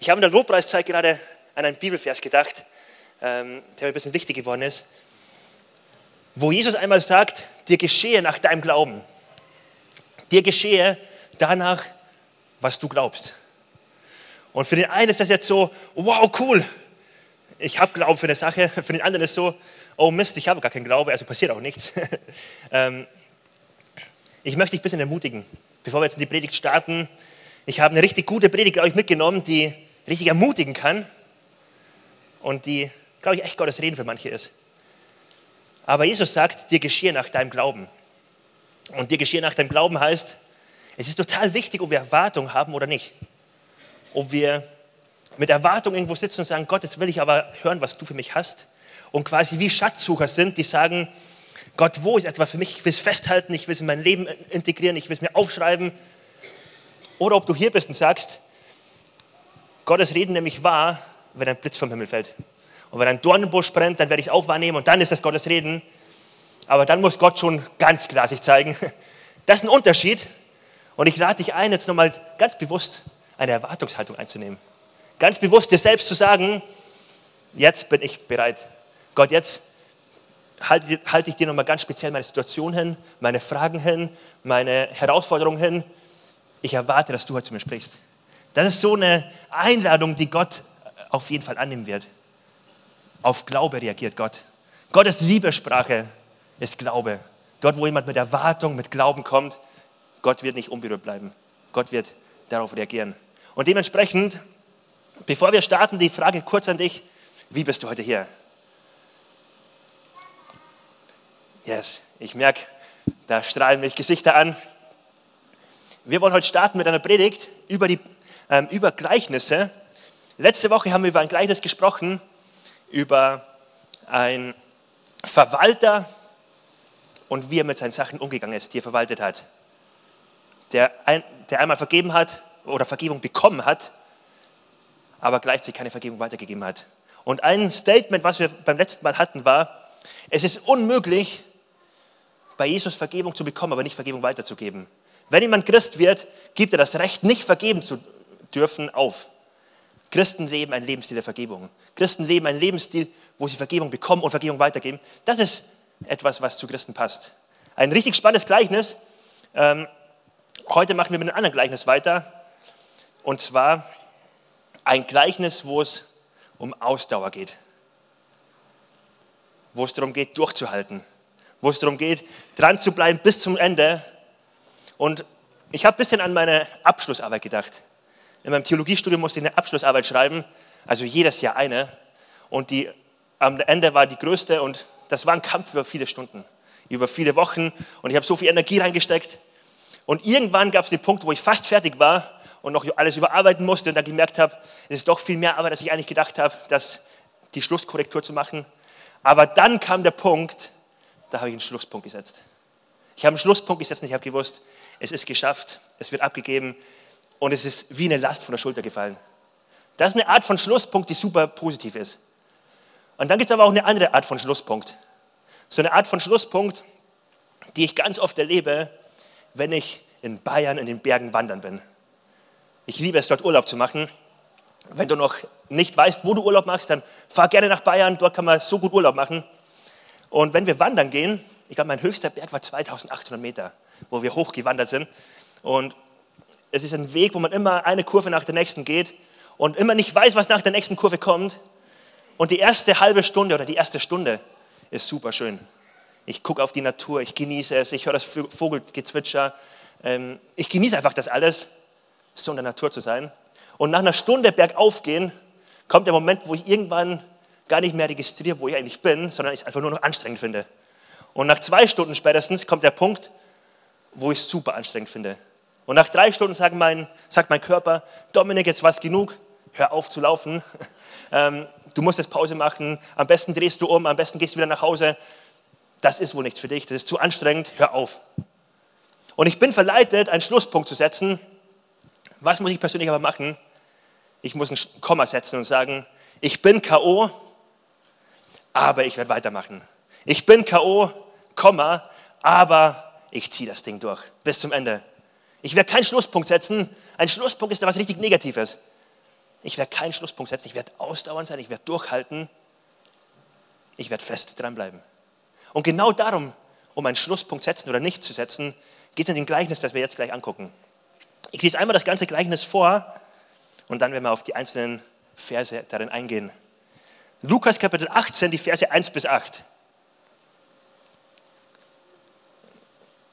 Ich habe in der Lobpreiszeit gerade an einen Bibelvers gedacht, ähm, der mir ein bisschen wichtig geworden ist, wo Jesus einmal sagt, dir geschehe nach deinem Glauben. Dir geschehe danach, was du glaubst. Und für den einen ist das jetzt so, wow, cool, ich habe Glauben für eine Sache. Für den anderen ist so, oh Mist, ich habe gar keinen Glaube, also passiert auch nichts. Ähm, ich möchte dich ein bisschen ermutigen, bevor wir jetzt in die Predigt starten. Ich habe eine richtig gute Predigt, ich, mitgenommen, die richtig ermutigen kann und die, glaube ich, echt Gottes Reden für manche ist. Aber Jesus sagt, dir geschehe nach deinem Glauben. Und dir geschehe nach deinem Glauben heißt, es ist total wichtig, ob wir Erwartung haben oder nicht. Ob wir mit Erwartung irgendwo sitzen und sagen, Gott, jetzt will ich aber hören, was du für mich hast. Und quasi wie Schatzsucher sind, die sagen, Gott, wo ist etwa für mich? Ich will es festhalten, ich will es in mein Leben integrieren, ich will es mir aufschreiben. Oder ob du hier bist und sagst, Gottes Reden nämlich wahr, wenn ein Blitz vom Himmel fällt. Und wenn ein Dornenbusch brennt, dann werde ich es auch wahrnehmen und dann ist das Gottes Reden. Aber dann muss Gott schon ganz klar sich zeigen. Das ist ein Unterschied. Und ich lade dich ein, jetzt nochmal ganz bewusst eine Erwartungshaltung einzunehmen. Ganz bewusst dir selbst zu sagen, jetzt bin ich bereit. Gott, jetzt halte, halte ich dir nochmal ganz speziell meine Situation hin, meine Fragen hin, meine Herausforderungen hin. Ich erwarte, dass du heute zu mir sprichst. Das ist so eine Einladung, die Gott auf jeden Fall annehmen wird. Auf Glaube reagiert Gott. Gottes Liebessprache ist Glaube. Dort, wo jemand mit Erwartung, mit Glauben kommt, Gott wird nicht unberührt bleiben. Gott wird darauf reagieren. Und dementsprechend, bevor wir starten, die Frage kurz an dich, wie bist du heute hier? Yes, ich merke, da strahlen mich Gesichter an. Wir wollen heute starten mit einer Predigt über, die, über Gleichnisse. Letzte Woche haben wir über ein Gleichnis gesprochen, über einen Verwalter und wie er mit seinen Sachen umgegangen ist, die er verwaltet hat. Der, ein, der einmal vergeben hat oder Vergebung bekommen hat, aber gleichzeitig keine Vergebung weitergegeben hat. Und ein Statement, was wir beim letzten Mal hatten, war, es ist unmöglich, bei Jesus Vergebung zu bekommen, aber nicht Vergebung weiterzugeben. Wenn jemand Christ wird, gibt er das Recht, nicht vergeben zu dürfen, auf. Christen leben ein Lebensstil der Vergebung. Christen leben ein Lebensstil, wo sie Vergebung bekommen und Vergebung weitergeben. Das ist etwas, was zu Christen passt. Ein richtig spannendes Gleichnis. Ähm, heute machen wir mit einem anderen Gleichnis weiter. Und zwar ein Gleichnis, wo es um Ausdauer geht. Wo es darum geht, durchzuhalten wo es darum geht, dran zu bleiben bis zum Ende. Und ich habe ein bisschen an meine Abschlussarbeit gedacht. In meinem Theologiestudium musste ich eine Abschlussarbeit schreiben, also jedes Jahr eine. Und die am Ende war die größte und das war ein Kampf über viele Stunden, über viele Wochen. Und ich habe so viel Energie reingesteckt. Und irgendwann gab es den Punkt, wo ich fast fertig war und noch alles überarbeiten musste und dann gemerkt habe, es ist doch viel mehr Arbeit, als ich eigentlich gedacht habe, das, die Schlusskorrektur zu machen. Aber dann kam der Punkt, da habe ich einen Schlusspunkt gesetzt. Ich habe einen Schlusspunkt gesetzt und ich habe gewusst, es ist geschafft, es wird abgegeben und es ist wie eine Last von der Schulter gefallen. Das ist eine Art von Schlusspunkt, die super positiv ist. Und dann gibt es aber auch eine andere Art von Schlusspunkt. So eine Art von Schlusspunkt, die ich ganz oft erlebe, wenn ich in Bayern in den Bergen wandern bin. Ich liebe es, dort Urlaub zu machen. Wenn du noch nicht weißt, wo du Urlaub machst, dann fahr gerne nach Bayern. Dort kann man so gut Urlaub machen. Und wenn wir wandern gehen, ich glaube, mein höchster Berg war 2800 Meter, wo wir hochgewandert sind. Und es ist ein Weg, wo man immer eine Kurve nach der nächsten geht und immer nicht weiß, was nach der nächsten Kurve kommt. Und die erste halbe Stunde oder die erste Stunde ist super schön. Ich gucke auf die Natur, ich genieße es, ich höre das Vogelgezwitscher. Ähm, ich genieße einfach das alles, so in der Natur zu sein. Und nach einer Stunde bergauf gehen, kommt der Moment, wo ich irgendwann gar nicht mehr registriere, wo ich eigentlich bin, sondern ich es einfach nur noch anstrengend finde. Und nach zwei Stunden spätestens kommt der Punkt, wo ich es super anstrengend finde. Und nach drei Stunden sagt mein, sagt mein Körper, Dominik, jetzt war es genug, hör auf zu laufen. Ähm, du musst jetzt Pause machen, am besten drehst du um, am besten gehst du wieder nach Hause. Das ist wohl nichts für dich, das ist zu anstrengend, hör auf. Und ich bin verleitet, einen Schlusspunkt zu setzen. Was muss ich persönlich aber machen? Ich muss ein Komma setzen und sagen, ich bin K.O., aber ich werde weitermachen. Ich bin K.O., Komma, aber ich ziehe das Ding durch bis zum Ende. Ich werde keinen Schlusspunkt setzen. Ein Schlusspunkt ist da was richtig Negatives. Ich werde keinen Schlusspunkt setzen. Ich werde ausdauernd sein. Ich werde durchhalten. Ich werde fest dranbleiben. Und genau darum, um einen Schlusspunkt setzen oder nicht zu setzen, geht es in dem Gleichnis, das wir jetzt gleich angucken. Ich lese einmal das ganze Gleichnis vor und dann werden wir auf die einzelnen Verse darin eingehen. Lukas Kapitel 18, die Verse 1 bis 8.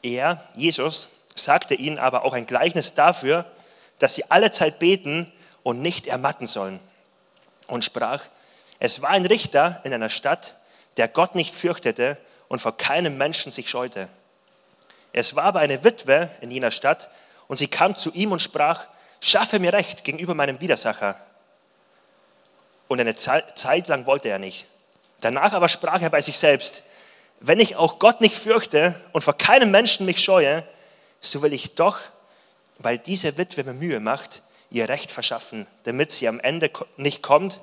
Er, Jesus, sagte ihnen aber auch ein Gleichnis dafür, dass sie alle Zeit beten und nicht ermatten sollen. Und sprach, es war ein Richter in einer Stadt, der Gott nicht fürchtete und vor keinem Menschen sich scheute. Es war aber eine Witwe in jener Stadt und sie kam zu ihm und sprach, schaffe mir Recht gegenüber meinem Widersacher. Und eine Zeit lang wollte er nicht. Danach aber sprach er bei sich selbst, wenn ich auch Gott nicht fürchte und vor keinem Menschen mich scheue, so will ich doch, weil diese Witwe mir Mühe macht, ihr Recht verschaffen, damit sie am Ende nicht kommt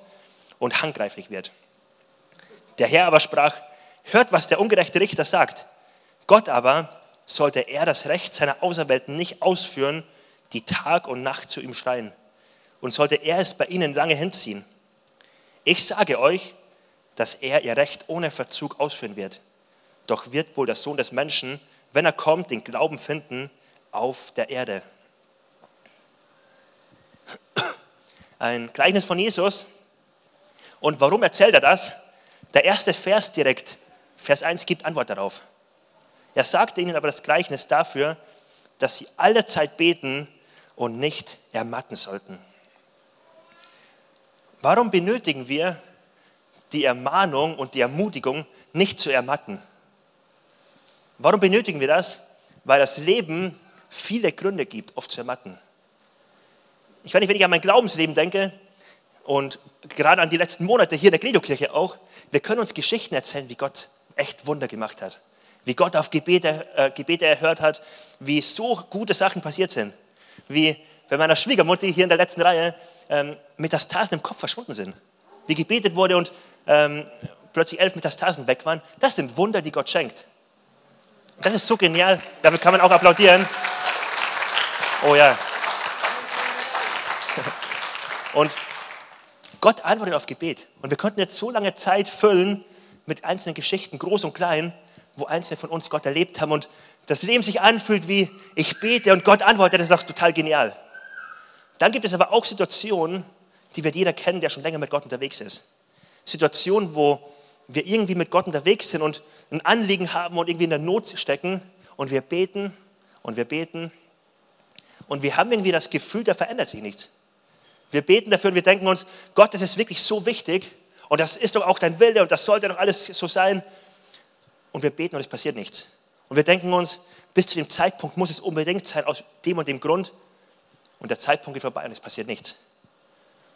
und handgreiflich wird. Der Herr aber sprach, hört, was der ungerechte Richter sagt. Gott aber sollte er das Recht seiner Auserwählten nicht ausführen, die Tag und Nacht zu ihm schreien. Und sollte er es bei ihnen lange hinziehen. Ich sage euch, dass er ihr Recht ohne Verzug ausführen wird. Doch wird wohl der Sohn des Menschen, wenn er kommt, den Glauben finden auf der Erde. Ein Gleichnis von Jesus. Und warum erzählt er das? Der erste Vers direkt, Vers 1, gibt Antwort darauf. Er sagte ihnen aber das Gleichnis dafür, dass sie alle Zeit beten und nicht ermatten sollten. Warum benötigen wir die Ermahnung und die Ermutigung, nicht zu ermatten? Warum benötigen wir das? Weil das Leben viele Gründe gibt, oft zu ermatten. Ich weiß nicht, wenn ich an mein Glaubensleben denke und gerade an die letzten Monate hier in der Credo-Kirche auch, wir können uns Geschichten erzählen, wie Gott echt Wunder gemacht hat wie Gott auf Gebete, äh, Gebete erhört hat, wie so gute Sachen passiert sind. Wie bei meiner Schwiegermutter hier in der letzten Reihe ähm, Metastasen im Kopf verschwunden sind. Wie gebetet wurde und ähm, plötzlich elf Metastasen weg waren. Das sind Wunder, die Gott schenkt. Das ist so genial. Dafür kann man auch applaudieren. Oh ja. Und Gott antwortet auf Gebet. Und wir konnten jetzt so lange Zeit füllen mit einzelnen Geschichten, groß und klein, wo einzelne von uns Gott erlebt haben und das Leben sich anfühlt wie, ich bete und Gott antwortet, das ist auch total genial. Dann gibt es aber auch Situationen, die wird jeder kennen, der schon länger mit Gott unterwegs ist. Situationen, wo wir irgendwie mit Gott unterwegs sind und ein Anliegen haben und irgendwie in der Not stecken und wir beten und wir beten und wir haben irgendwie das Gefühl, da verändert sich nichts. Wir beten dafür und wir denken uns, Gott, das ist wirklich so wichtig und das ist doch auch dein Wille und das sollte doch alles so sein und wir beten und es passiert nichts. Und wir denken uns, bis zu dem Zeitpunkt muss es unbedingt sein, aus dem und dem Grund. Und der Zeitpunkt geht vorbei und es passiert nichts.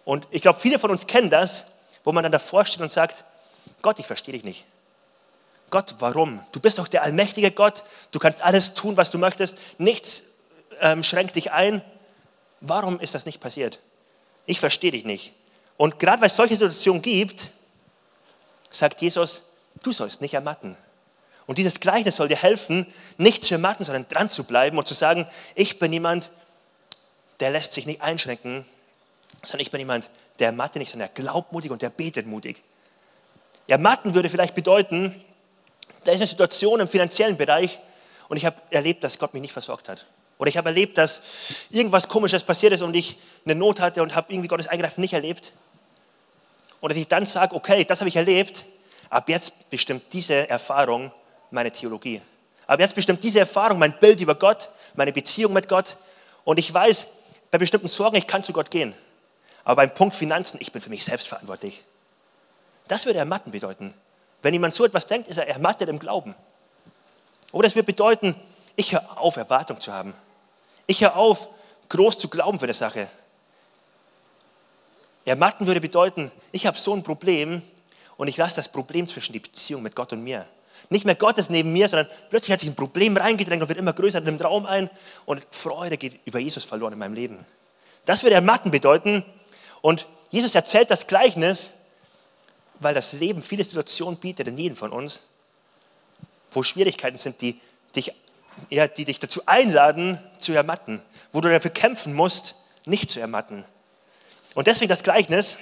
Und ich glaube, viele von uns kennen das, wo man dann davor steht und sagt, Gott, ich verstehe dich nicht. Gott, warum? Du bist doch der allmächtige Gott, du kannst alles tun, was du möchtest, nichts ähm, schränkt dich ein. Warum ist das nicht passiert? Ich verstehe dich nicht. Und gerade weil es solche Situationen gibt, sagt Jesus, du sollst nicht ermatten. Und dieses Gleichnis soll dir helfen, nicht zu ermatten, sondern dran zu bleiben und zu sagen, ich bin jemand, der lässt sich nicht einschränken, sondern ich bin jemand, der ermattet nicht, sondern der glaubt mutig und der betet mutig. Ermatten würde vielleicht bedeuten, da ist eine Situation im finanziellen Bereich und ich habe erlebt, dass Gott mich nicht versorgt hat. Oder ich habe erlebt, dass irgendwas Komisches passiert ist und ich eine Not hatte und habe irgendwie Gottes Eingreifen nicht erlebt. Und dass ich dann sage, okay, das habe ich erlebt, ab jetzt bestimmt diese Erfahrung meine Theologie. Aber jetzt bestimmt diese Erfahrung mein Bild über Gott, meine Beziehung mit Gott. Und ich weiß, bei bestimmten Sorgen, ich kann zu Gott gehen. Aber beim Punkt Finanzen, ich bin für mich selbst verantwortlich. Das würde ermatten bedeuten. Wenn jemand so etwas denkt, ist er ermattet im Glauben. Oder es würde bedeuten, ich höre auf, Erwartung zu haben. Ich höre auf, groß zu glauben für die Sache. Ermatten würde bedeuten, ich habe so ein Problem und ich lasse das Problem zwischen die Beziehung mit Gott und mir nicht mehr Gott ist neben mir, sondern plötzlich hat sich ein Problem reingedrängt und wird immer größer, nimmt Raum ein und Freude geht über Jesus verloren in meinem Leben. Das würde Ermatten bedeuten. Und Jesus erzählt das Gleichnis, weil das Leben viele Situationen bietet in jedem von uns, wo Schwierigkeiten sind, die dich, ja, die dich dazu einladen, zu ermatten, wo du dafür kämpfen musst, nicht zu ermatten. Und deswegen das Gleichnis.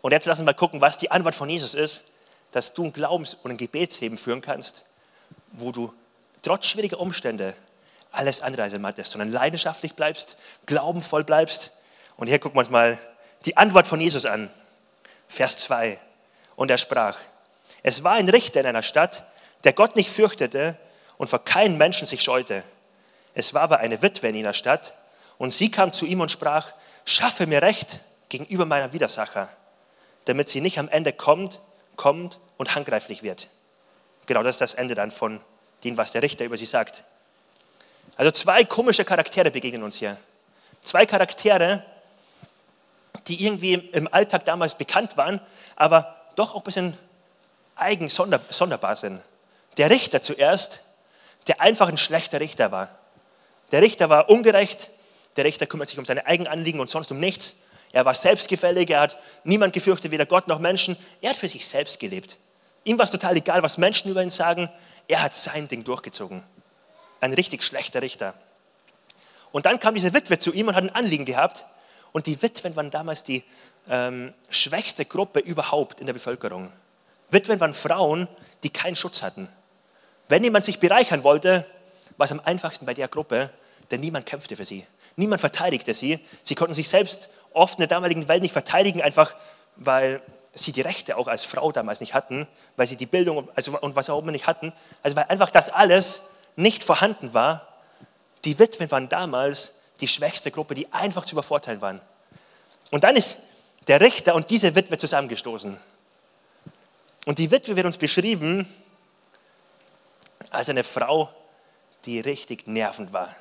Und jetzt lassen wir mal gucken, was die Antwort von Jesus ist, dass du ein Glaubens- und ein Gebetsleben führen kannst, wo du trotz schwieriger Umstände alles andere als ermattest, sondern leidenschaftlich bleibst, glaubenvoll bleibst. Und hier gucken wir uns mal die Antwort von Jesus an. Vers 2. Und er sprach, es war ein Richter in einer Stadt, der Gott nicht fürchtete und vor keinen Menschen sich scheute. Es war aber eine Witwe in jener Stadt und sie kam zu ihm und sprach, schaffe mir Recht gegenüber meiner Widersacher, damit sie nicht am Ende kommt, kommt und handgreiflich wird. Genau das ist das Ende dann von dem, was der Richter über sie sagt. Also zwei komische Charaktere begegnen uns hier. Zwei Charaktere, die irgendwie im Alltag damals bekannt waren, aber doch auch ein bisschen eigen, sonderbar sind. Der Richter zuerst, der einfach ein schlechter Richter war. Der Richter war ungerecht, der Richter kümmert sich um seine eigenen Anliegen und sonst um nichts. Er war selbstgefällig, er hat niemand gefürchtet, weder Gott noch Menschen. Er hat für sich selbst gelebt. Ihm war es total egal, was Menschen über ihn sagen. Er hat sein Ding durchgezogen. Ein richtig schlechter Richter. Und dann kam diese Witwe zu ihm und hat ein Anliegen gehabt. Und die Witwen waren damals die ähm, schwächste Gruppe überhaupt in der Bevölkerung. Witwen waren Frauen, die keinen Schutz hatten. Wenn jemand sich bereichern wollte, war es am einfachsten bei der Gruppe, denn niemand kämpfte für sie. Niemand verteidigte sie. Sie konnten sich selbst oft in der damaligen Welt nicht verteidigen, einfach weil sie die Rechte auch als Frau damals nicht hatten, weil sie die Bildung also, und was auch immer nicht hatten. Also weil einfach das alles nicht vorhanden war. Die Witwen waren damals die schwächste Gruppe, die einfach zu übervorteilen waren. Und dann ist der Richter und diese Witwe zusammengestoßen. Und die Witwe wird uns beschrieben als eine Frau, die richtig nervend war,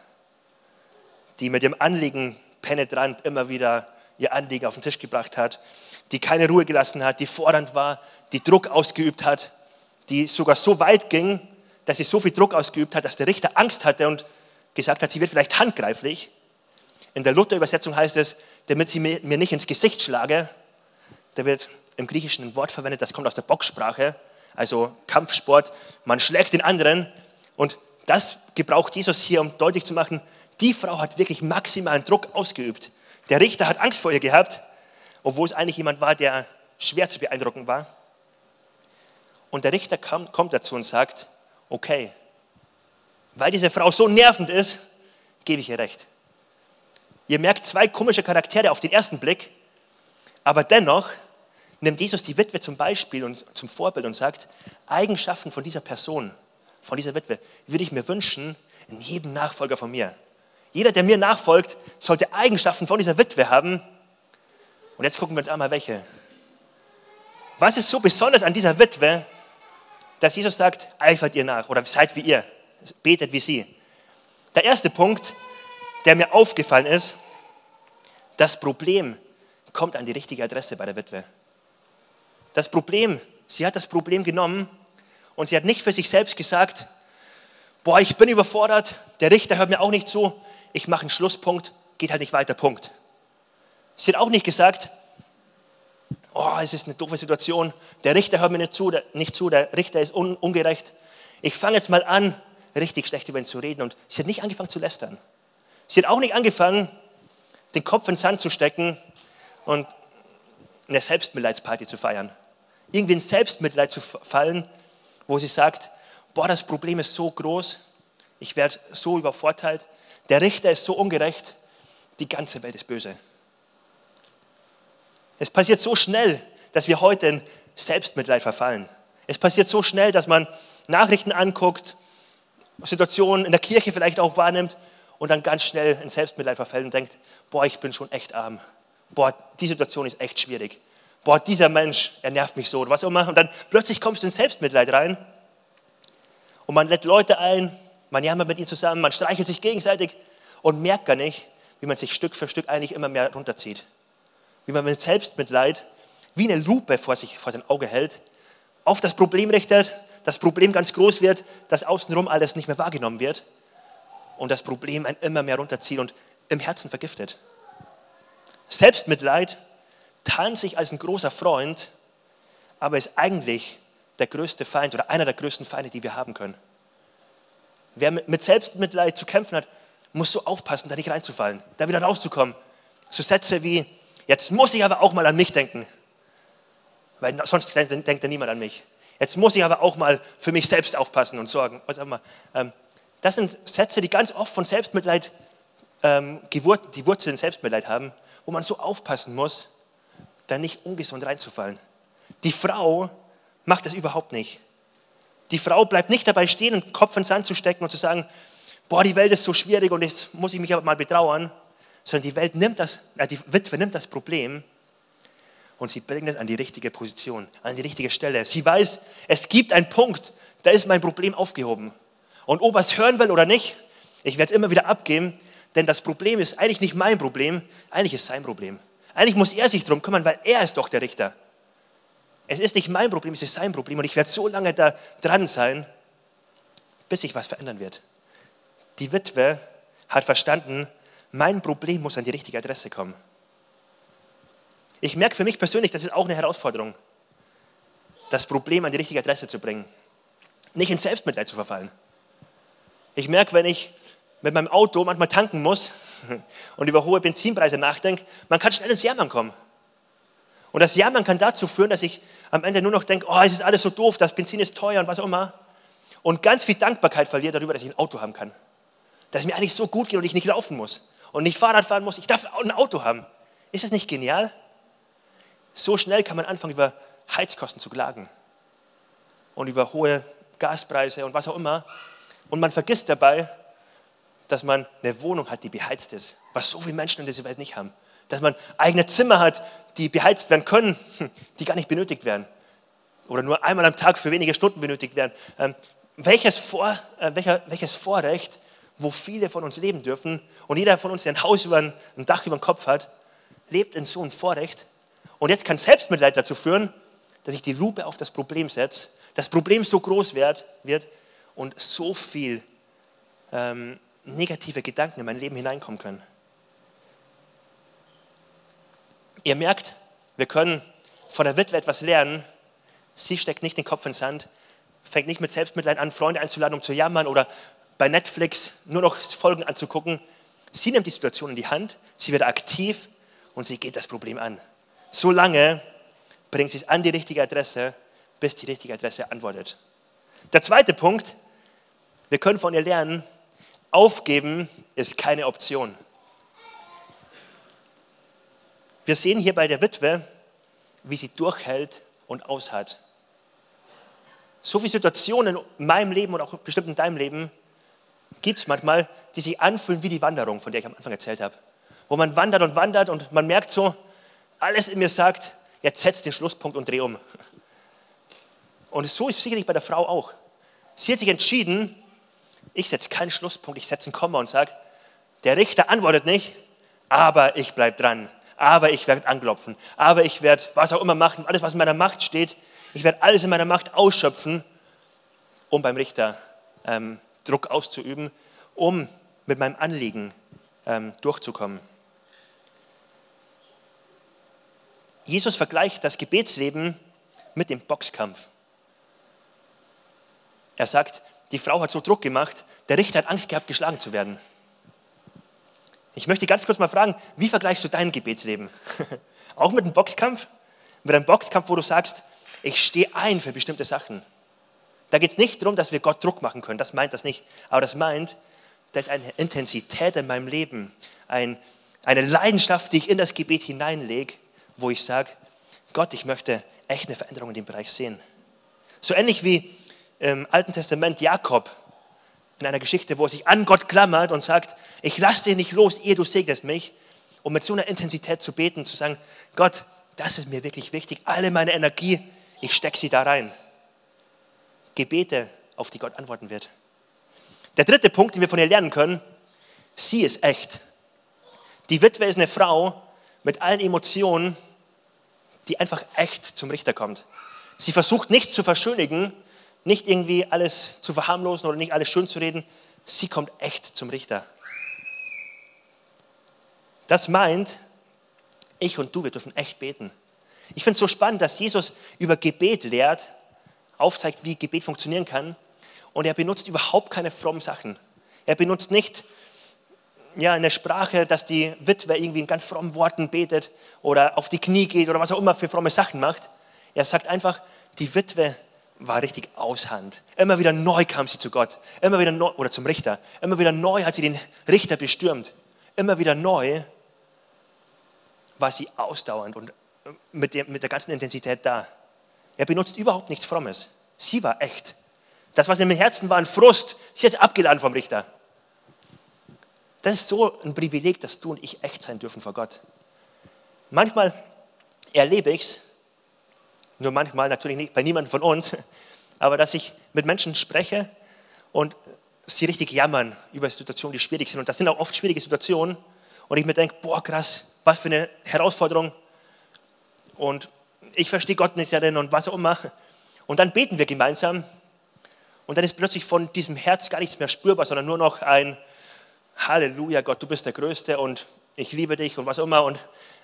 die mit ihrem Anliegen penetrant immer wieder ihr Anliegen auf den Tisch gebracht hat, die keine Ruhe gelassen hat, die fordernd war, die Druck ausgeübt hat, die sogar so weit ging, dass sie so viel Druck ausgeübt hat, dass der Richter Angst hatte und gesagt hat, sie wird vielleicht handgreiflich. In der Luther-Übersetzung heißt es, damit sie mir nicht ins Gesicht schlage. Da wird im Griechischen ein Wort verwendet, das kommt aus der Boxsprache, also Kampfsport. Man schlägt den anderen und das gebraucht Jesus hier, um deutlich zu machen, die Frau hat wirklich maximalen Druck ausgeübt. Der Richter hat Angst vor ihr gehabt, obwohl es eigentlich jemand war, der schwer zu beeindrucken war. Und der Richter kam, kommt dazu und sagt, okay, weil diese Frau so nervend ist, gebe ich ihr recht. Ihr merkt zwei komische Charaktere auf den ersten Blick, aber dennoch nimmt Jesus die Witwe zum Beispiel und zum Vorbild und sagt, Eigenschaften von dieser Person, von dieser Witwe, würde ich mir wünschen in jedem Nachfolger von mir. Jeder, der mir nachfolgt, sollte Eigenschaften von dieser Witwe haben. Und jetzt gucken wir uns einmal welche. Was ist so besonders an dieser Witwe, dass Jesus sagt, eifert ihr nach oder seid wie ihr, betet wie sie. Der erste Punkt, der mir aufgefallen ist, das Problem kommt an die richtige Adresse bei der Witwe. Das Problem, sie hat das Problem genommen und sie hat nicht für sich selbst gesagt, boah, ich bin überfordert, der Richter hört mir auch nicht zu, ich mache einen Schlusspunkt, geht halt nicht weiter, Punkt. Sie hat auch nicht gesagt, oh, es ist eine doofe Situation, der Richter hört mir nicht zu, der, nicht zu, der Richter ist un, ungerecht. Ich fange jetzt mal an, richtig schlecht über ihn zu reden. Und sie hat nicht angefangen zu lästern. Sie hat auch nicht angefangen, den Kopf in den Sand zu stecken und eine Selbstmitleidsparty zu feiern irgendwie in Selbstmitleid zu fallen, wo sie sagt, boah, das Problem ist so groß, ich werde so übervorteilt, der Richter ist so ungerecht, die ganze Welt ist böse. Es passiert so schnell, dass wir heute in Selbstmitleid verfallen. Es passiert so schnell, dass man Nachrichten anguckt, Situationen in der Kirche vielleicht auch wahrnimmt und dann ganz schnell in Selbstmitleid verfällt und denkt, boah, ich bin schon echt arm. Boah, die Situation ist echt schwierig boah, dieser Mensch, er nervt mich so oder was auch immer. Und dann plötzlich kommst du in Selbstmitleid rein und man lädt Leute ein, man jammert mit ihnen zusammen, man streichelt sich gegenseitig und merkt gar nicht, wie man sich Stück für Stück eigentlich immer mehr runterzieht. Wie man mit Selbstmitleid wie eine Lupe vor, sich, vor sein Auge hält, auf das Problem richtet, das Problem ganz groß wird, dass außenrum alles nicht mehr wahrgenommen wird und das Problem einen immer mehr runterzieht und im Herzen vergiftet. Selbstmitleid tarnt sich als ein großer Freund, aber ist eigentlich der größte Feind oder einer der größten Feinde, die wir haben können. Wer mit Selbstmitleid zu kämpfen hat, muss so aufpassen, da nicht reinzufallen, da wieder rauszukommen. So Sätze wie, Jetzt muss ich aber auch mal an mich denken, weil sonst denkt, ja niemand an mich. Jetzt muss ich aber auch mal für mich selbst aufpassen und sorgen. Was auch immer. Ähm, das sind Sätze, die ganz oft von Selbstmitleid, ähm, die Wurzeln Selbstmitleid haben, wo man so aufpassen muss, da nicht ungesund reinzufallen. Die Frau macht das überhaupt nicht. Die Frau bleibt nicht dabei stehen, den Kopf in den Sand zu stecken und zu sagen, boah, die Welt ist so schwierig und jetzt muss ich mich aber mal betrauern, sondern die Welt nimmt das, äh, die Witwe nimmt das Problem und sie bringt es an die richtige Position, an die richtige Stelle. Sie weiß, es gibt einen Punkt, da ist mein Problem aufgehoben. Und ob er es hören will oder nicht, ich werde es immer wieder abgeben, denn das Problem ist eigentlich nicht mein Problem, eigentlich ist sein Problem. Eigentlich muss er sich darum kümmern, weil er ist doch der Richter. Es ist nicht mein Problem, es ist sein Problem und ich werde so lange da dran sein, bis sich was verändern wird. Die Witwe hat verstanden, mein Problem muss an die richtige Adresse kommen. Ich merke für mich persönlich, das ist auch eine Herausforderung, das Problem an die richtige Adresse zu bringen. Nicht in Selbstmitleid zu verfallen. Ich merke, wenn ich mit meinem Auto manchmal tanken muss und über hohe Benzinpreise nachdenke, man kann schnell ins Jammern kommen. Und das Jammern kann dazu führen, dass ich am Ende nur noch denke, oh, es ist alles so doof, das Benzin ist teuer und was auch immer. Und ganz viel Dankbarkeit verliere darüber, dass ich ein Auto haben kann. Dass es mir eigentlich so gut geht und ich nicht laufen muss und nicht Fahrrad fahren muss. Ich darf ein Auto haben. Ist das nicht genial? So schnell kann man anfangen, über Heizkosten zu klagen und über hohe Gaspreise und was auch immer. Und man vergisst dabei, dass man eine Wohnung hat, die beheizt ist, was so viele Menschen in dieser Welt nicht haben. Dass man eigene Zimmer hat, die beheizt werden können, die gar nicht benötigt werden. Oder nur einmal am Tag für wenige Stunden benötigt werden. Ähm, welches, Vor, äh, welcher, welches Vorrecht, wo viele von uns leben dürfen und jeder von uns, der ein Haus über ein, ein Dach über dem Kopf hat, lebt in so einem Vorrecht. Und jetzt kann Selbstmitleid dazu führen, dass ich die Lupe auf das Problem setze, das Problem so groß wird, wird und so viel ähm, negative Gedanken in mein Leben hineinkommen können. Ihr merkt, wir können von der Witwe etwas lernen. Sie steckt nicht den Kopf in den Sand, fängt nicht mit Selbstmitleid an, Freunde einzuladen, um zu jammern oder bei Netflix nur noch Folgen anzugucken. Sie nimmt die Situation in die Hand, sie wird aktiv und sie geht das Problem an. So lange bringt sie es an die richtige Adresse, bis die richtige Adresse antwortet. Der zweite Punkt, wir können von ihr lernen, Aufgeben ist keine Option. Wir sehen hier bei der Witwe, wie sie durchhält und aushat. So viele Situationen in meinem Leben und auch bestimmt in deinem Leben gibt es manchmal, die sich anfühlen wie die Wanderung, von der ich am Anfang erzählt habe. Wo man wandert und wandert und man merkt so, alles in mir sagt, jetzt setz den Schlusspunkt und dreh um. Und so ist es sicherlich bei der Frau auch. Sie hat sich entschieden, ich setze keinen Schlusspunkt, ich setze ein Komma und sage, der Richter antwortet nicht, aber ich bleibe dran, aber ich werde anklopfen, aber ich werde was auch immer machen, alles, was in meiner Macht steht, ich werde alles in meiner Macht ausschöpfen, um beim Richter ähm, Druck auszuüben, um mit meinem Anliegen ähm, durchzukommen. Jesus vergleicht das Gebetsleben mit dem Boxkampf. Er sagt, die Frau hat so Druck gemacht, der Richter hat Angst gehabt, geschlagen zu werden. Ich möchte ganz kurz mal fragen, wie vergleichst du dein Gebetsleben? Auch mit einem Boxkampf? Mit einem Boxkampf, wo du sagst, ich stehe ein für bestimmte Sachen. Da geht es nicht darum, dass wir Gott Druck machen können, das meint das nicht. Aber das meint, da ist eine Intensität in meinem Leben, ein, eine Leidenschaft, die ich in das Gebet hineinlege, wo ich sage, Gott, ich möchte echt eine Veränderung in dem Bereich sehen. So ähnlich wie im Alten Testament Jakob in einer Geschichte, wo er sich an Gott klammert und sagt, ich lasse dich nicht los, ehe du segnest mich. Und mit so einer Intensität zu beten, zu sagen, Gott, das ist mir wirklich wichtig, alle meine Energie, ich stecke sie da rein. Gebete, auf die Gott antworten wird. Der dritte Punkt, den wir von ihr lernen können, sie ist echt. Die Witwe ist eine Frau mit allen Emotionen, die einfach echt zum Richter kommt. Sie versucht nichts zu verschönigen, nicht irgendwie alles zu verharmlosen oder nicht alles schön zu reden. Sie kommt echt zum Richter. Das meint, ich und du, wir dürfen echt beten. Ich finde es so spannend, dass Jesus über Gebet lehrt, aufzeigt, wie Gebet funktionieren kann. Und er benutzt überhaupt keine frommen Sachen. Er benutzt nicht ja, eine Sprache, dass die Witwe irgendwie in ganz frommen Worten betet oder auf die Knie geht oder was auch immer für fromme Sachen macht. Er sagt einfach, die Witwe war richtig aushand. Immer wieder neu kam sie zu Gott, immer wieder neu, oder zum Richter. Immer wieder neu hat sie den Richter bestürmt. Immer wieder neu war sie ausdauernd und mit der, mit der ganzen Intensität da. Er benutzt überhaupt nichts Frommes. Sie war echt. Das, was in ihrem Herzen war, ein Frust, sie hat abgeladen vom Richter. Das ist so ein Privileg, dass du und ich echt sein dürfen vor Gott. Manchmal erlebe ich es, nur manchmal natürlich nicht bei niemandem von uns, aber dass ich mit Menschen spreche und sie richtig jammern über Situationen, die schwierig sind. Und das sind auch oft schwierige Situationen. Und ich mir denke, boah, krass, was für eine Herausforderung. Und ich verstehe Gott nicht darin und was auch immer. Und dann beten wir gemeinsam. Und dann ist plötzlich von diesem Herz gar nichts mehr spürbar, sondern nur noch ein Halleluja, Gott, du bist der Größte und ich liebe dich und was auch immer. Und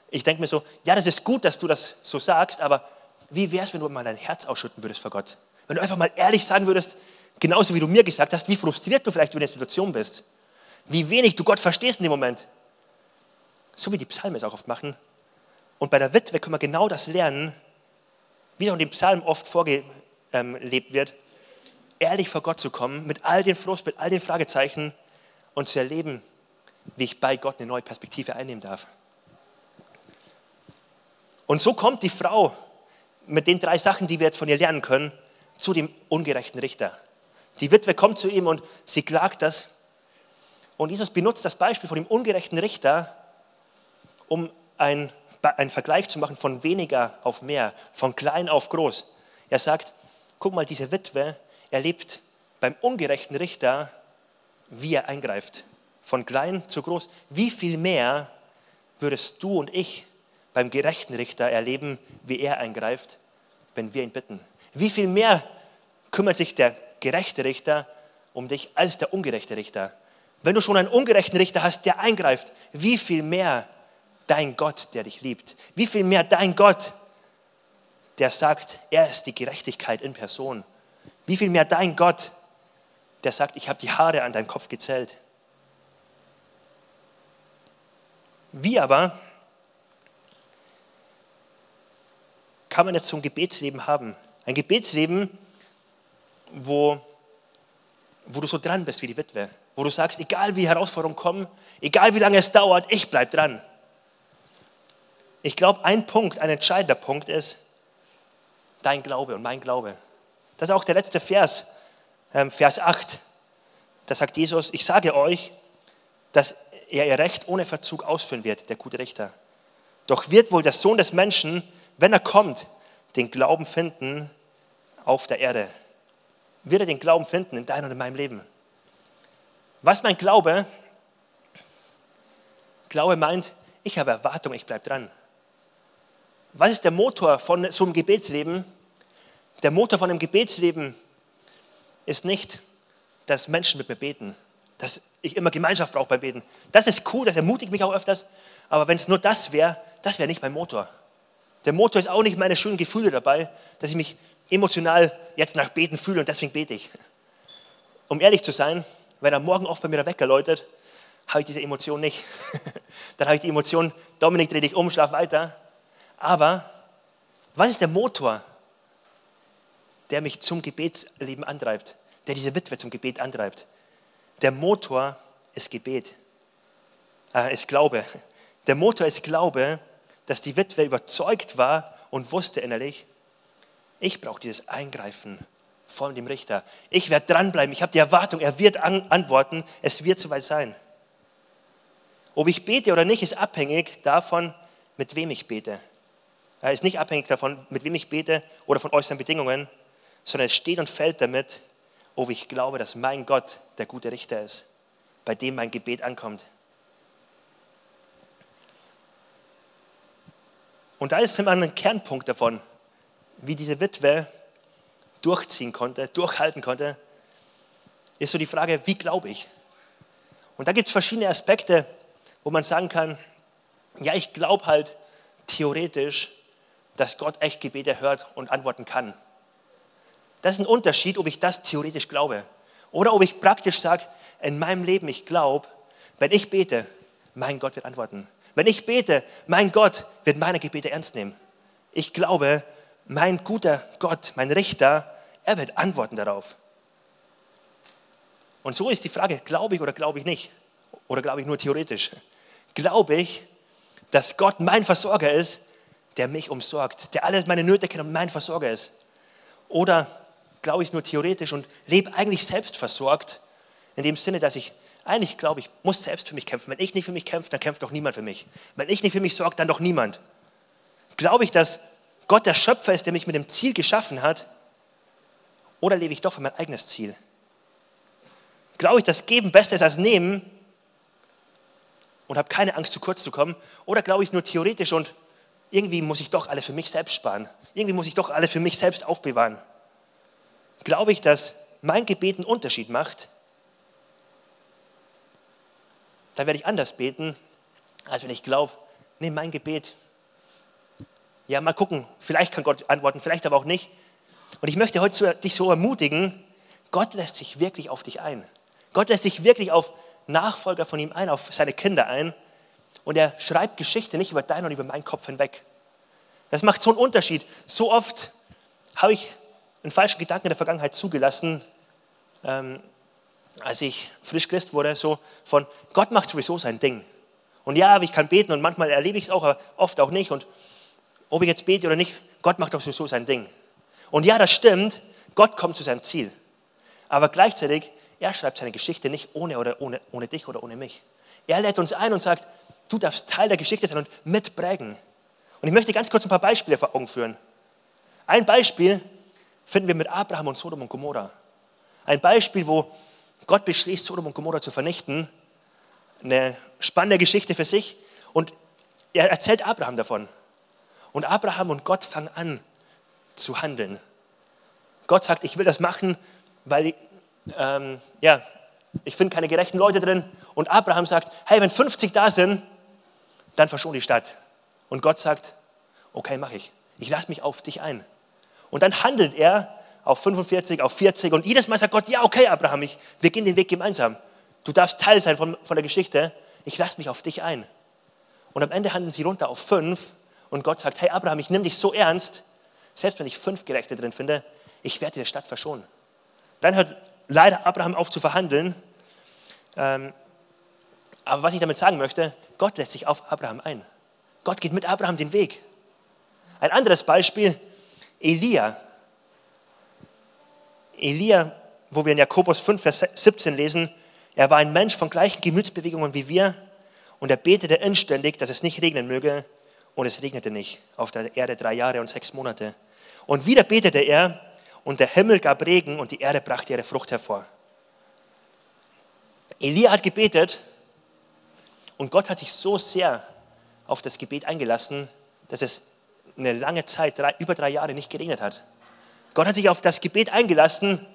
ich denke mir so, ja, das ist gut, dass du das so sagst, aber wie wäre es, wenn du mal dein Herz ausschütten würdest vor Gott? Wenn du einfach mal ehrlich sagen würdest, genauso wie du mir gesagt hast, wie frustriert du vielleicht über die Situation bist. Wie wenig du Gott verstehst in dem Moment. So wie die Psalmen es auch oft machen. Und bei der Witwe können wir genau das lernen, wie auch in dem Psalm oft vorgelebt wird, ehrlich vor Gott zu kommen, mit all den Frust, mit all den Fragezeichen und zu erleben, wie ich bei Gott eine neue Perspektive einnehmen darf. Und so kommt die Frau mit den drei Sachen, die wir jetzt von ihr lernen können, zu dem ungerechten Richter. Die Witwe kommt zu ihm und sie klagt das. Und Jesus benutzt das Beispiel von dem ungerechten Richter, um einen, Vergleich zu machen von weniger auf mehr, von klein auf groß. Er sagt, guck mal, diese Witwe erlebt beim ungerechten Richter, wie er eingreift. Von klein zu groß. Wie viel mehr würdest du und ich beim gerechten Richter erleben, wie er eingreift, wenn wir ihn bitten. Wie viel mehr kümmert sich der gerechte Richter um dich als der ungerechte Richter? Wenn du schon einen ungerechten Richter hast, der eingreift, wie viel mehr dein Gott, der dich liebt? Wie viel mehr dein Gott, der sagt, er ist die Gerechtigkeit in Person? Wie viel mehr dein Gott, der sagt, ich habe die Haare an deinem Kopf gezählt? Wie aber kann man jetzt so ein Gebetsleben haben? Ein Gebetsleben, wo, wo du so dran bist wie die Witwe. Wo du sagst, egal wie Herausforderungen kommen, egal wie lange es dauert, ich bleibe dran. Ich glaube, ein Punkt, ein entscheidender Punkt ist dein Glaube und mein Glaube. Das ist auch der letzte Vers, ähm, Vers 8. Da sagt Jesus, ich sage euch, dass er ihr Recht ohne Verzug ausführen wird, der gute Richter. Doch wird wohl der Sohn des Menschen wenn er kommt, den Glauben finden auf der Erde. Wird er den Glauben finden in deinem und in meinem Leben? Was mein Glaube? Glaube meint, ich habe Erwartung, ich bleibe dran. Was ist der Motor von so einem Gebetsleben? Der Motor von einem Gebetsleben ist nicht, dass Menschen mit mir beten, dass ich immer Gemeinschaft brauche beim Beten. Das ist cool, das ermutigt mich auch öfters, aber wenn es nur das wäre, das wäre nicht mein Motor. Der Motor ist auch nicht meine schönen Gefühle dabei, dass ich mich emotional jetzt nach Beten fühle und deswegen bete ich. Um ehrlich zu sein, wenn er morgen oft bei mir der Wecker läutet, habe ich diese Emotion nicht. Dann habe ich die Emotion, Dominik, dreh dich um, schlaf weiter. Aber was ist der Motor, der mich zum Gebetsleben antreibt, der diese Witwe zum Gebet antreibt? Der Motor ist Gebet, äh, ist Glaube. Der Motor ist Glaube, dass die Witwe überzeugt war und wusste innerlich, ich brauche dieses Eingreifen von dem Richter. Ich werde dranbleiben. Ich habe die Erwartung, er wird an antworten. Es wird soweit sein. Ob ich bete oder nicht, ist abhängig davon, mit wem ich bete. Er ist nicht abhängig davon, mit wem ich bete oder von äußeren Bedingungen, sondern es steht und fällt damit, ob ich glaube, dass mein Gott der gute Richter ist, bei dem mein Gebet ankommt. Und da ist immer ein Kernpunkt davon, wie diese Witwe durchziehen konnte, durchhalten konnte, ist so die Frage, wie glaube ich? Und da gibt es verschiedene Aspekte, wo man sagen kann, ja, ich glaube halt theoretisch, dass Gott echt Gebete hört und antworten kann. Das ist ein Unterschied, ob ich das theoretisch glaube oder ob ich praktisch sage, in meinem Leben, ich glaube, wenn ich bete, mein Gott wird antworten. Wenn ich bete, mein Gott wird meine Gebete ernst nehmen. Ich glaube, mein guter Gott, mein Richter, er wird antworten darauf. Und so ist die Frage, glaube ich oder glaube ich nicht? Oder glaube ich nur theoretisch? Glaube ich, dass Gott mein Versorger ist, der mich umsorgt, der alles meine Nöte kennt und mein Versorger ist? Oder glaube ich nur theoretisch und lebe eigentlich selbst versorgt, in dem Sinne, dass ich eigentlich glaube, ich muss selbst für mich kämpfen. Wenn ich nicht für mich kämpfe, dann kämpft doch niemand für mich. Wenn ich nicht für mich sorge, dann doch niemand. Glaube ich, dass Gott der Schöpfer ist, der mich mit dem Ziel geschaffen hat? Oder lebe ich doch für mein eigenes Ziel? Glaube ich, dass Geben besser ist als Nehmen und habe keine Angst, zu kurz zu kommen? Oder glaube ich nur theoretisch und irgendwie muss ich doch alles für mich selbst sparen? Irgendwie muss ich doch alles für mich selbst aufbewahren? Glaube ich, dass mein Gebet einen Unterschied macht? Dann werde ich anders beten, als wenn ich glaube, nee, mein Gebet, ja, mal gucken, vielleicht kann Gott antworten, vielleicht aber auch nicht. Und ich möchte heute dich so ermutigen, Gott lässt sich wirklich auf dich ein. Gott lässt sich wirklich auf Nachfolger von ihm ein, auf seine Kinder ein. Und er schreibt Geschichte nicht über deinen und über meinen Kopf hinweg. Das macht so einen Unterschied. So oft habe ich einen falschen Gedanken in der Vergangenheit zugelassen, ähm, als ich frisch Christ wurde, so von Gott macht sowieso sein Ding. Und ja, ich kann beten und manchmal erlebe ich es auch, aber oft auch nicht. Und ob ich jetzt bete oder nicht, Gott macht doch sowieso sein Ding. Und ja, das stimmt, Gott kommt zu seinem Ziel. Aber gleichzeitig, er schreibt seine Geschichte nicht ohne, oder ohne, ohne dich oder ohne mich. Er lädt uns ein und sagt, du darfst Teil der Geschichte sein und mitprägen. Und ich möchte ganz kurz ein paar Beispiele vor Augen führen. Ein Beispiel finden wir mit Abraham und Sodom und Gomorra. Ein Beispiel, wo Gott beschließt, Sodom und Gomorra zu vernichten. Eine spannende Geschichte für sich. Und er erzählt Abraham davon. Und Abraham und Gott fangen an zu handeln. Gott sagt, ich will das machen, weil ähm, ja, ich finde keine gerechten Leute drin. Und Abraham sagt, hey, wenn 50 da sind, dann verschon die Stadt. Und Gott sagt, okay, mache ich. Ich lasse mich auf dich ein. Und dann handelt er auf 45, auf 40 und jedes Mal sagt Gott, ja, okay, Abraham, ich, wir gehen den Weg gemeinsam. Du darfst Teil sein von, von der Geschichte. Ich lasse mich auf dich ein. Und am Ende handeln sie runter auf fünf und Gott sagt, hey Abraham, ich nehme dich so ernst, selbst wenn ich fünf Gerechte drin finde, ich werde diese Stadt verschonen. Dann hört leider Abraham auf zu verhandeln. Ähm, aber was ich damit sagen möchte, Gott lässt sich auf Abraham ein. Gott geht mit Abraham den Weg. Ein anderes Beispiel, Elia. Elia, wo wir in Jakobus 5, Vers 17 lesen, er war ein Mensch von gleichen Gemütsbewegungen wie wir und er betete inständig, dass es nicht regnen möge und es regnete nicht auf der Erde drei Jahre und sechs Monate. Und wieder betete er und der Himmel gab Regen und die Erde brachte ihre Frucht hervor. Elia hat gebetet und Gott hat sich so sehr auf das Gebet eingelassen, dass es eine lange Zeit, drei, über drei Jahre nicht geregnet hat. Gott hat sich auf das Gebet eingelassen,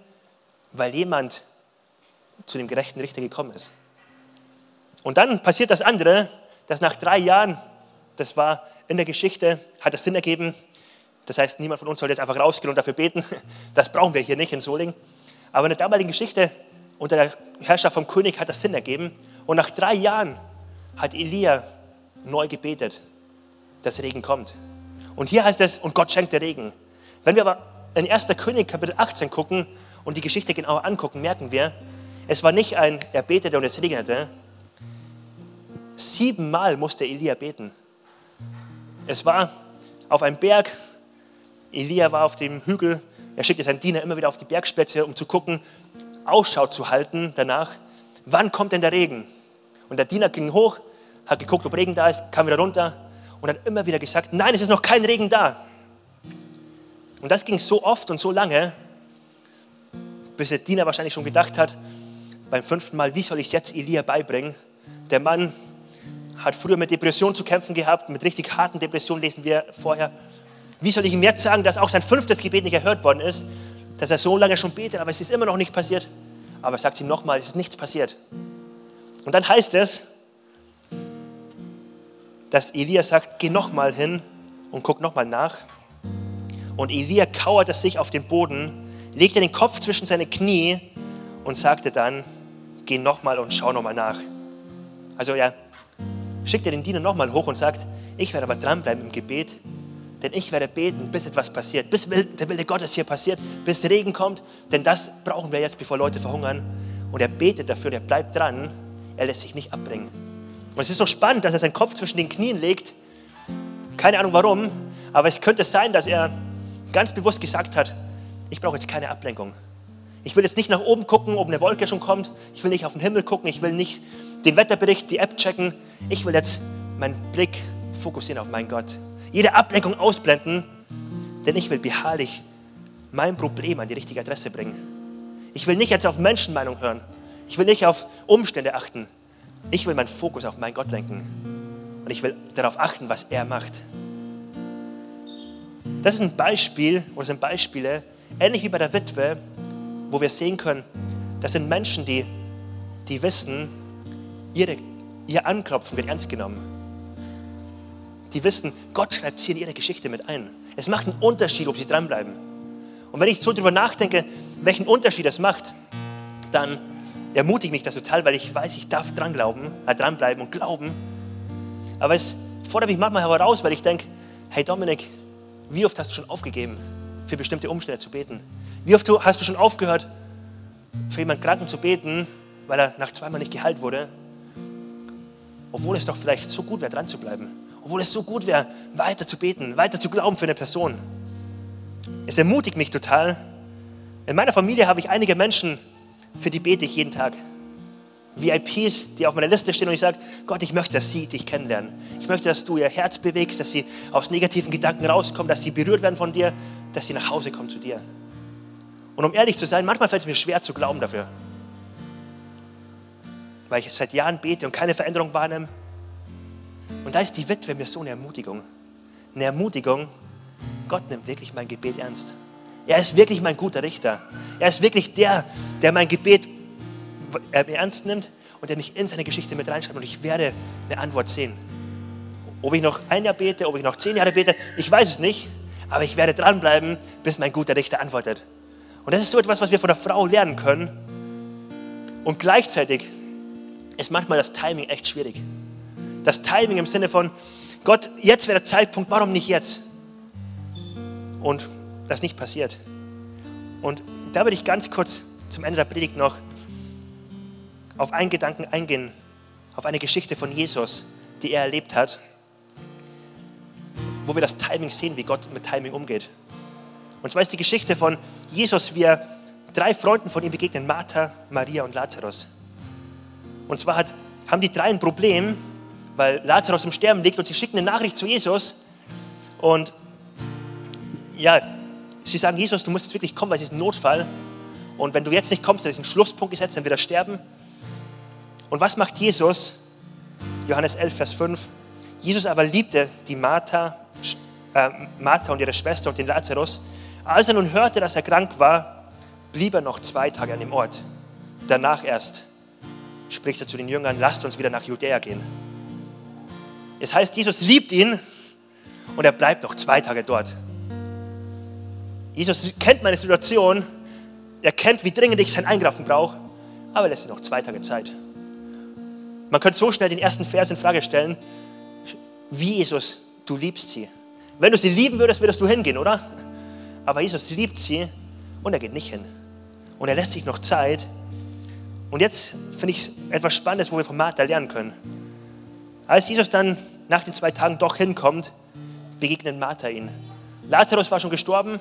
weil jemand zu dem gerechten Richter gekommen ist. Und dann passiert das andere, dass nach drei Jahren das war in der Geschichte, hat es Sinn ergeben. Das heißt, niemand von uns soll jetzt einfach rausgehen und dafür beten. Das brauchen wir hier nicht in Soling. Aber in der damaligen Geschichte unter der Herrschaft vom König hat das Sinn ergeben. Und nach drei Jahren hat Elia neu gebetet, dass Regen kommt. Und hier heißt es, und Gott schenkt der Regen. Wenn wir aber in 1. König Kapitel 18 gucken und die Geschichte genauer angucken, merken wir, es war nicht ein, er betete und es regnete. Siebenmal musste Elia beten. Es war auf einem Berg. Elia war auf dem Hügel. Er schickte seinen Diener immer wieder auf die Bergspitze, um zu gucken, Ausschau zu halten danach, wann kommt denn der Regen? Und der Diener ging hoch, hat geguckt, ob Regen da ist, kam wieder runter und hat immer wieder gesagt, nein, es ist noch kein Regen da. Und das ging so oft und so lange, bis der Diener wahrscheinlich schon gedacht hat, beim fünften Mal, wie soll ich es jetzt Elia beibringen? Der Mann hat früher mit Depressionen zu kämpfen gehabt, mit richtig harten Depressionen lesen wir vorher. Wie soll ich ihm jetzt sagen, dass auch sein fünftes Gebet nicht erhört worden ist, dass er so lange schon betet, aber es ist immer noch nicht passiert. Aber er sagt ihm nochmal, es ist nichts passiert. Und dann heißt es, dass Elia sagt, geh nochmal hin und guck nochmal nach. Und Elia kauerte sich auf den Boden, legte den Kopf zwischen seine Knie und sagte dann, geh nochmal und schau nochmal nach. Also er schickt den Diener nochmal hoch und sagt, ich werde aber dranbleiben im Gebet, denn ich werde beten, bis etwas passiert, bis der Wille Gottes hier passiert, bis Regen kommt, denn das brauchen wir jetzt, bevor Leute verhungern. Und er betet dafür, er bleibt dran, er lässt sich nicht abbringen. Und es ist so spannend, dass er seinen Kopf zwischen den Knien legt. Keine Ahnung warum, aber es könnte sein, dass er ganz bewusst gesagt hat, ich brauche jetzt keine Ablenkung. Ich will jetzt nicht nach oben gucken, ob eine Wolke schon kommt. Ich will nicht auf den Himmel gucken. Ich will nicht den Wetterbericht, die App checken. Ich will jetzt meinen Blick fokussieren auf meinen Gott. Jede Ablenkung ausblenden, denn ich will beharrlich mein Problem an die richtige Adresse bringen. Ich will nicht jetzt auf Menschenmeinung hören. Ich will nicht auf Umstände achten. Ich will meinen Fokus auf meinen Gott lenken. Und ich will darauf achten, was er macht. Das ist ein Beispiel, oder sind Beispiele, ähnlich wie bei der Witwe, wo wir sehen können, das sind Menschen, die, die wissen, ihre, ihr Anklopfen wird ernst genommen. Die wissen, Gott schreibt sie in ihre Geschichte mit ein. Es macht einen Unterschied, ob sie dranbleiben. Und wenn ich so darüber nachdenke, welchen Unterschied das macht, dann ermutigt mich das total, weil ich weiß, ich darf dran glauben, äh, dranbleiben und glauben. Aber es fordert mich manchmal heraus, weil ich denke, hey Dominik, wie oft hast du schon aufgegeben, für bestimmte Umstände zu beten? Wie oft hast du schon aufgehört, für jemanden Kranken zu beten, weil er nach zweimal nicht geheilt wurde? Obwohl es doch vielleicht so gut wäre, dran zu bleiben. Obwohl es so gut wäre, weiter zu beten, weiter zu glauben für eine Person. Es ermutigt mich total. In meiner Familie habe ich einige Menschen, für die bete ich jeden Tag. VIPs, die auf meiner Liste stehen und ich sage, Gott, ich möchte, dass sie dich kennenlernen. Ich möchte, dass du ihr Herz bewegst, dass sie aus negativen Gedanken rauskommen, dass sie berührt werden von dir, dass sie nach Hause kommen zu dir. Und um ehrlich zu sein, manchmal fällt es mir schwer zu glauben dafür. Weil ich seit Jahren bete und keine Veränderung wahrnehme. Und da ist die Witwe mir so eine Ermutigung. Eine Ermutigung, Gott nimmt wirklich mein Gebet ernst. Er ist wirklich mein guter Richter. Er ist wirklich der, der mein Gebet äh, ernst nimmt und der mich in seine Geschichte mit reinschreibt und ich werde eine Antwort sehen. Ob ich noch ein Jahr bete, ob ich noch zehn Jahre bete, ich weiß es nicht, aber ich werde dranbleiben, bis mein guter Richter antwortet. Und das ist so etwas, was wir von der Frau lernen können. Und gleichzeitig ist manchmal das Timing echt schwierig. Das Timing im Sinne von, Gott, jetzt wäre der Zeitpunkt, warum nicht jetzt? Und das nicht passiert. Und da würde ich ganz kurz zum Ende der Predigt noch auf einen Gedanken eingehen, auf eine Geschichte von Jesus, die er erlebt hat, wo wir das Timing sehen, wie Gott mit Timing umgeht. Und zwar ist die Geschichte von Jesus, wie er drei Freunden von ihm begegnen, Martha, Maria und Lazarus. Und zwar hat, haben die drei ein Problem, weil Lazarus im Sterben liegt und sie schicken eine Nachricht zu Jesus. Und ja, sie sagen, Jesus, du musst jetzt wirklich kommen, weil es ist ein Notfall. Und wenn du jetzt nicht kommst, dann ist ein Schlusspunkt gesetzt, dann wird er sterben. Und was macht Jesus? Johannes 11, Vers 5. Jesus aber liebte die Martha, äh, Martha und ihre Schwester und den Lazarus. Als er nun hörte, dass er krank war, blieb er noch zwei Tage an dem Ort. Danach erst spricht er zu den Jüngern, lasst uns wieder nach Judäa gehen. Es heißt, Jesus liebt ihn und er bleibt noch zwei Tage dort. Jesus kennt meine Situation, er kennt, wie dringend ich sein Eingreifen brauche, aber er lässt noch zwei Tage Zeit. Man könnte so schnell den ersten Vers in Frage stellen, wie Jesus, du liebst sie. Wenn du sie lieben würdest, würdest du hingehen, oder? Aber Jesus liebt sie und er geht nicht hin. Und er lässt sich noch Zeit. Und jetzt finde ich etwas Spannendes, wo wir von Martha lernen können. Als Jesus dann nach den zwei Tagen doch hinkommt, begegnet Martha ihn. Lazarus war schon gestorben,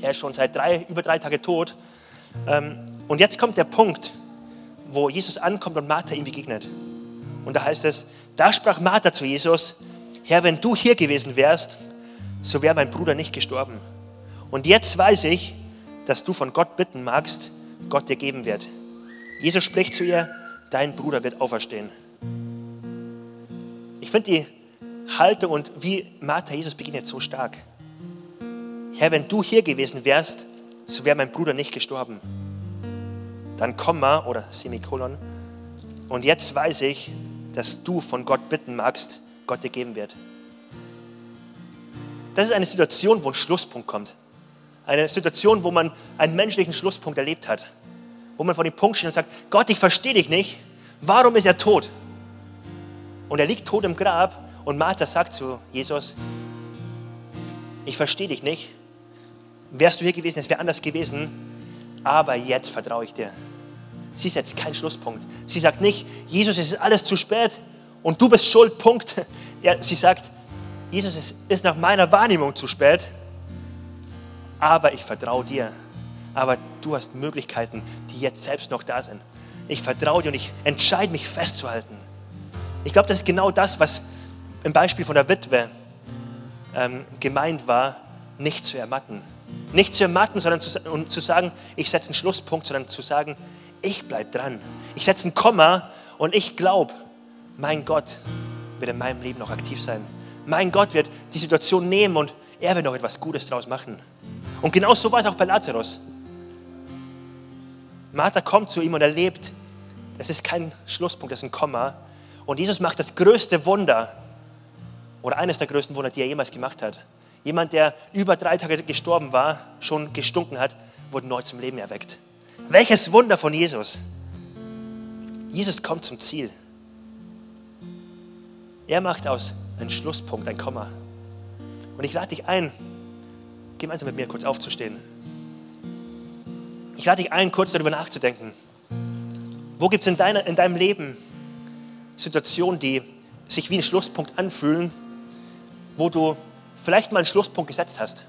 er ist schon seit drei, über drei Tage tot. Ähm, und jetzt kommt der Punkt, wo Jesus ankommt und Martha ihm begegnet. Und da heißt es, da sprach Martha zu Jesus, Herr, wenn du hier gewesen wärst, so wäre mein Bruder nicht gestorben. Und jetzt weiß ich, dass du von Gott bitten magst, Gott dir geben wird. Jesus spricht zu ihr, dein Bruder wird auferstehen. Ich finde die Haltung und wie Martha Jesus begegnet so stark. Herr, wenn du hier gewesen wärst, so wäre mein Bruder nicht gestorben dann Komma oder Semikolon. Und jetzt weiß ich, dass du von Gott bitten magst, Gott dir geben wird. Das ist eine Situation, wo ein Schlusspunkt kommt. Eine Situation, wo man einen menschlichen Schlusspunkt erlebt hat. Wo man vor dem Punkt steht und sagt, Gott, ich verstehe dich nicht. Warum ist er tot? Und er liegt tot im Grab und Martha sagt zu Jesus, ich verstehe dich nicht. Wärst du hier gewesen, es wäre anders gewesen, aber jetzt vertraue ich dir. Sie setzt keinen Schlusspunkt. Sie sagt nicht, Jesus, es ist alles zu spät und du bist schuld, Punkt. Ja, sie sagt, Jesus, es ist nach meiner Wahrnehmung zu spät, aber ich vertraue dir. Aber du hast Möglichkeiten, die jetzt selbst noch da sind. Ich vertraue dir und ich entscheide mich festzuhalten. Ich glaube, das ist genau das, was im Beispiel von der Witwe ähm, gemeint war, nicht zu ermatten. Nicht zu ermatten, sondern zu, und zu sagen, ich setze einen Schlusspunkt, sondern zu sagen, ich bleibe dran. Ich setze ein Komma und ich glaube, mein Gott wird in meinem Leben noch aktiv sein. Mein Gott wird die Situation nehmen und er wird noch etwas Gutes daraus machen. Und genau so war es auch bei Lazarus. Martha kommt zu ihm und erlebt, das ist kein Schlusspunkt, das ist ein Komma. Und Jesus macht das größte Wunder oder eines der größten Wunder, die er jemals gemacht hat. Jemand, der über drei Tage gestorben war, schon gestunken hat, wurde neu zum Leben erweckt. Welches Wunder von Jesus! Jesus kommt zum Ziel. Er macht aus einem Schlusspunkt ein Komma. Und ich lade dich ein, gemeinsam mit mir kurz aufzustehen. Ich lade dich ein, kurz darüber nachzudenken. Wo gibt es in, in deinem Leben Situationen, die sich wie ein Schlusspunkt anfühlen, wo du vielleicht mal einen Schlusspunkt gesetzt hast?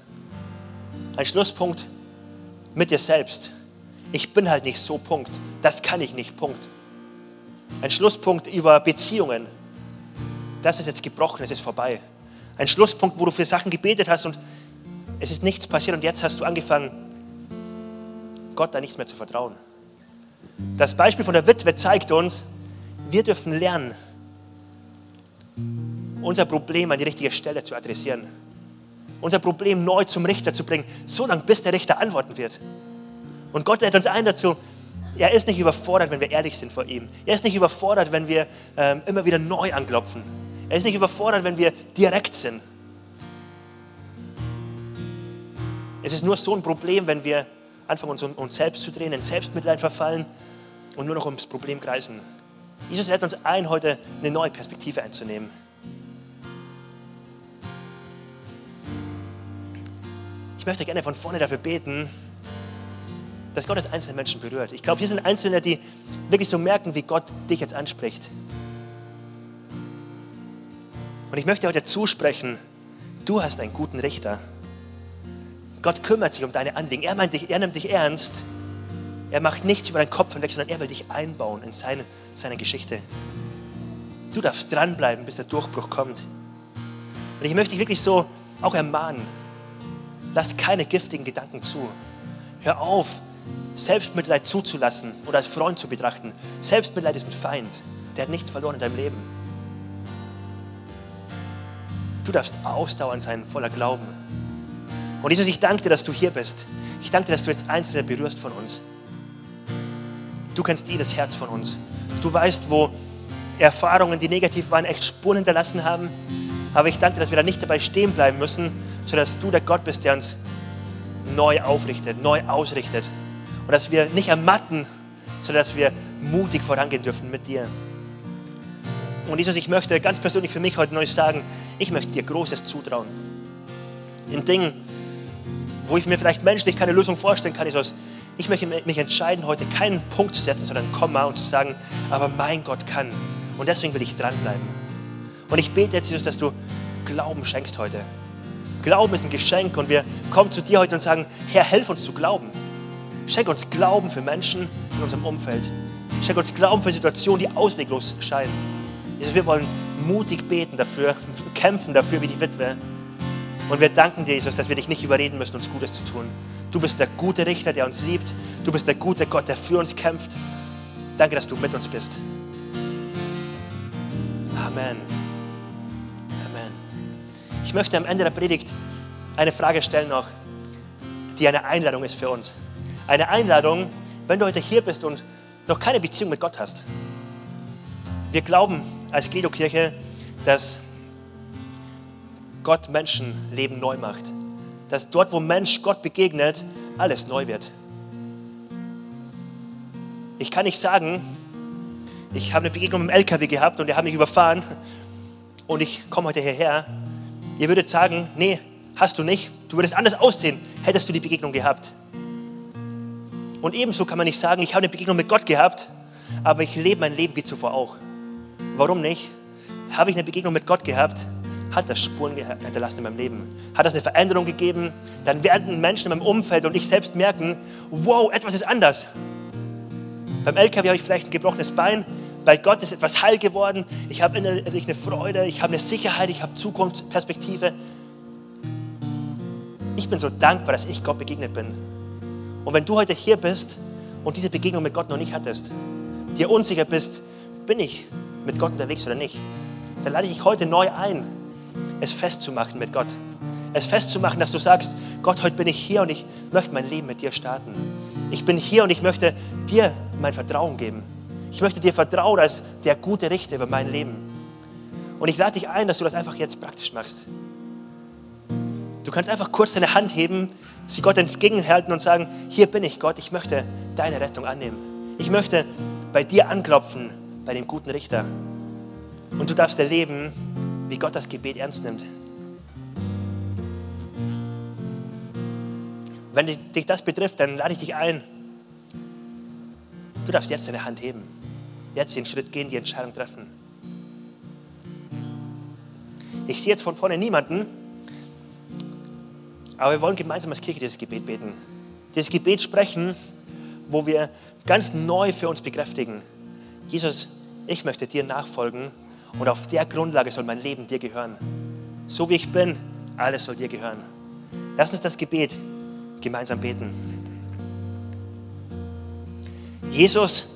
Ein Schlusspunkt mit dir selbst. Ich bin halt nicht so, Punkt. Das kann ich nicht, Punkt. Ein Schlusspunkt über Beziehungen. Das ist jetzt gebrochen, es ist vorbei. Ein Schlusspunkt, wo du für Sachen gebetet hast und es ist nichts passiert und jetzt hast du angefangen, Gott da nichts mehr zu vertrauen. Das Beispiel von der Witwe zeigt uns, wir dürfen lernen, unser Problem an die richtige Stelle zu adressieren. Unser Problem neu zum Richter zu bringen, so lange bis der Richter antworten wird. Und Gott lädt uns ein dazu, er ist nicht überfordert, wenn wir ehrlich sind vor ihm. Er ist nicht überfordert, wenn wir ähm, immer wieder neu anklopfen. Er ist nicht überfordert, wenn wir direkt sind. Es ist nur so ein Problem, wenn wir anfangen, uns, uns selbst zu drehen, in Selbstmitleid verfallen und nur noch ums Problem kreisen. Jesus lädt uns ein, heute eine neue Perspektive einzunehmen. Ich möchte gerne von vorne dafür beten, dass Gott das einzelne Menschen berührt. Ich glaube, hier sind Einzelne, die wirklich so merken, wie Gott dich jetzt anspricht. Und ich möchte heute zusprechen, du hast einen guten Richter. Gott kümmert sich um deine Anliegen. Er, meint dich, er nimmt dich ernst. Er macht nichts über deinen Kopf hinweg, sondern er will dich einbauen in seine, seine Geschichte. Du darfst dranbleiben, bis der Durchbruch kommt. Und ich möchte dich wirklich so auch ermahnen. Lass keine giftigen Gedanken zu. Hör auf, Selbstmitleid zuzulassen oder als Freund zu betrachten. Selbstmitleid ist ein Feind. Der hat nichts verloren in deinem Leben. Du darfst ausdauernd sein, voller Glauben. Und Jesus, ich danke dir, dass du hier bist. Ich danke dir, dass du jetzt Einzelne berührst von uns. Du kennst jedes Herz von uns. Du weißt, wo Erfahrungen, die negativ waren, echt Spuren hinterlassen haben. Aber ich danke dir, dass wir da nicht dabei stehen bleiben müssen, sondern dass du der Gott bist, der uns neu aufrichtet, neu ausrichtet. Und dass wir nicht ermatten, sondern dass wir mutig vorangehen dürfen mit dir. Und Jesus, ich möchte ganz persönlich für mich heute neu sagen, ich möchte dir Großes zutrauen. In Dingen, wo ich mir vielleicht menschlich keine Lösung vorstellen kann, Jesus, ich möchte mich entscheiden, heute keinen Punkt zu setzen, sondern ein Komma und zu sagen, aber mein Gott kann. Und deswegen will ich dranbleiben. Und ich bete jetzt, Jesus, dass du Glauben schenkst heute. Glauben ist ein Geschenk und wir kommen zu dir heute und sagen, Herr, helf uns zu glauben. Schenk uns Glauben für Menschen in unserem Umfeld. Schenk uns Glauben für Situationen, die ausweglos scheinen. Jesus, wir wollen mutig beten dafür, kämpfen dafür wie die Witwe. Und wir danken dir, Jesus, dass wir dich nicht überreden müssen, uns Gutes zu tun. Du bist der gute Richter, der uns liebt. Du bist der gute Gott, der für uns kämpft. Danke, dass du mit uns bist. Amen. Amen. Ich möchte am Ende der Predigt eine Frage stellen noch, die eine Einladung ist für uns. Eine Einladung, wenn du heute hier bist und noch keine Beziehung mit Gott hast. Wir glauben als Credo-Kirche, dass Gott Menschenleben neu macht. Dass dort, wo Mensch Gott begegnet, alles neu wird. Ich kann nicht sagen, ich habe eine Begegnung mit dem LKW gehabt und er hat mich überfahren und ich komme heute hierher. Ihr würdet sagen, nee, hast du nicht. Du würdest anders aussehen, hättest du die Begegnung gehabt. Und ebenso kann man nicht sagen, ich habe eine Begegnung mit Gott gehabt, aber ich lebe mein Leben wie zuvor auch. Warum nicht? Habe ich eine Begegnung mit Gott gehabt, hat das Spuren hinterlassen in meinem Leben. Hat das eine Veränderung gegeben, dann werden Menschen in meinem Umfeld und ich selbst merken, wow, etwas ist anders. Beim LKW habe ich vielleicht ein gebrochenes Bein, bei Gott ist etwas heil geworden, ich habe innerlich eine Freude, ich habe eine Sicherheit, ich habe Zukunftsperspektive. Ich bin so dankbar, dass ich Gott begegnet bin. Und wenn du heute hier bist und diese Begegnung mit Gott noch nicht hattest, dir unsicher bist, bin ich mit Gott unterwegs oder nicht, dann lade ich dich heute neu ein, es festzumachen mit Gott. Es festzumachen, dass du sagst, Gott, heute bin ich hier und ich möchte mein Leben mit dir starten. Ich bin hier und ich möchte dir mein Vertrauen geben. Ich möchte dir vertrauen als der gute Richter über mein Leben. Und ich lade dich ein, dass du das einfach jetzt praktisch machst. Du kannst einfach kurz deine Hand heben, sie Gott entgegenhalten und sagen, hier bin ich Gott, ich möchte deine Rettung annehmen. Ich möchte bei dir anklopfen, bei dem guten Richter. Und du darfst erleben, wie Gott das Gebet ernst nimmt. Wenn dich das betrifft, dann lade ich dich ein. Du darfst jetzt deine Hand heben. Jetzt den Schritt gehen, die Entscheidung treffen. Ich sehe jetzt von vorne niemanden, aber wir wollen gemeinsam als Kirche dieses Gebet beten. Dieses Gebet sprechen, wo wir ganz neu für uns bekräftigen. Jesus, ich möchte dir nachfolgen und auf der Grundlage soll mein Leben dir gehören. So wie ich bin, alles soll dir gehören. Lass uns das Gebet gemeinsam beten. Jesus,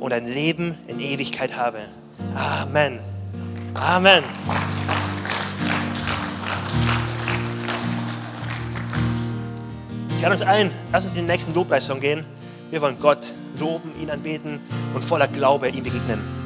und ein Leben in Ewigkeit habe. Amen. Amen. Ich lade uns ein, lass uns in den nächsten Lobpreissong gehen. Wir wollen Gott loben, ihn anbeten und voller Glaube ihm begegnen.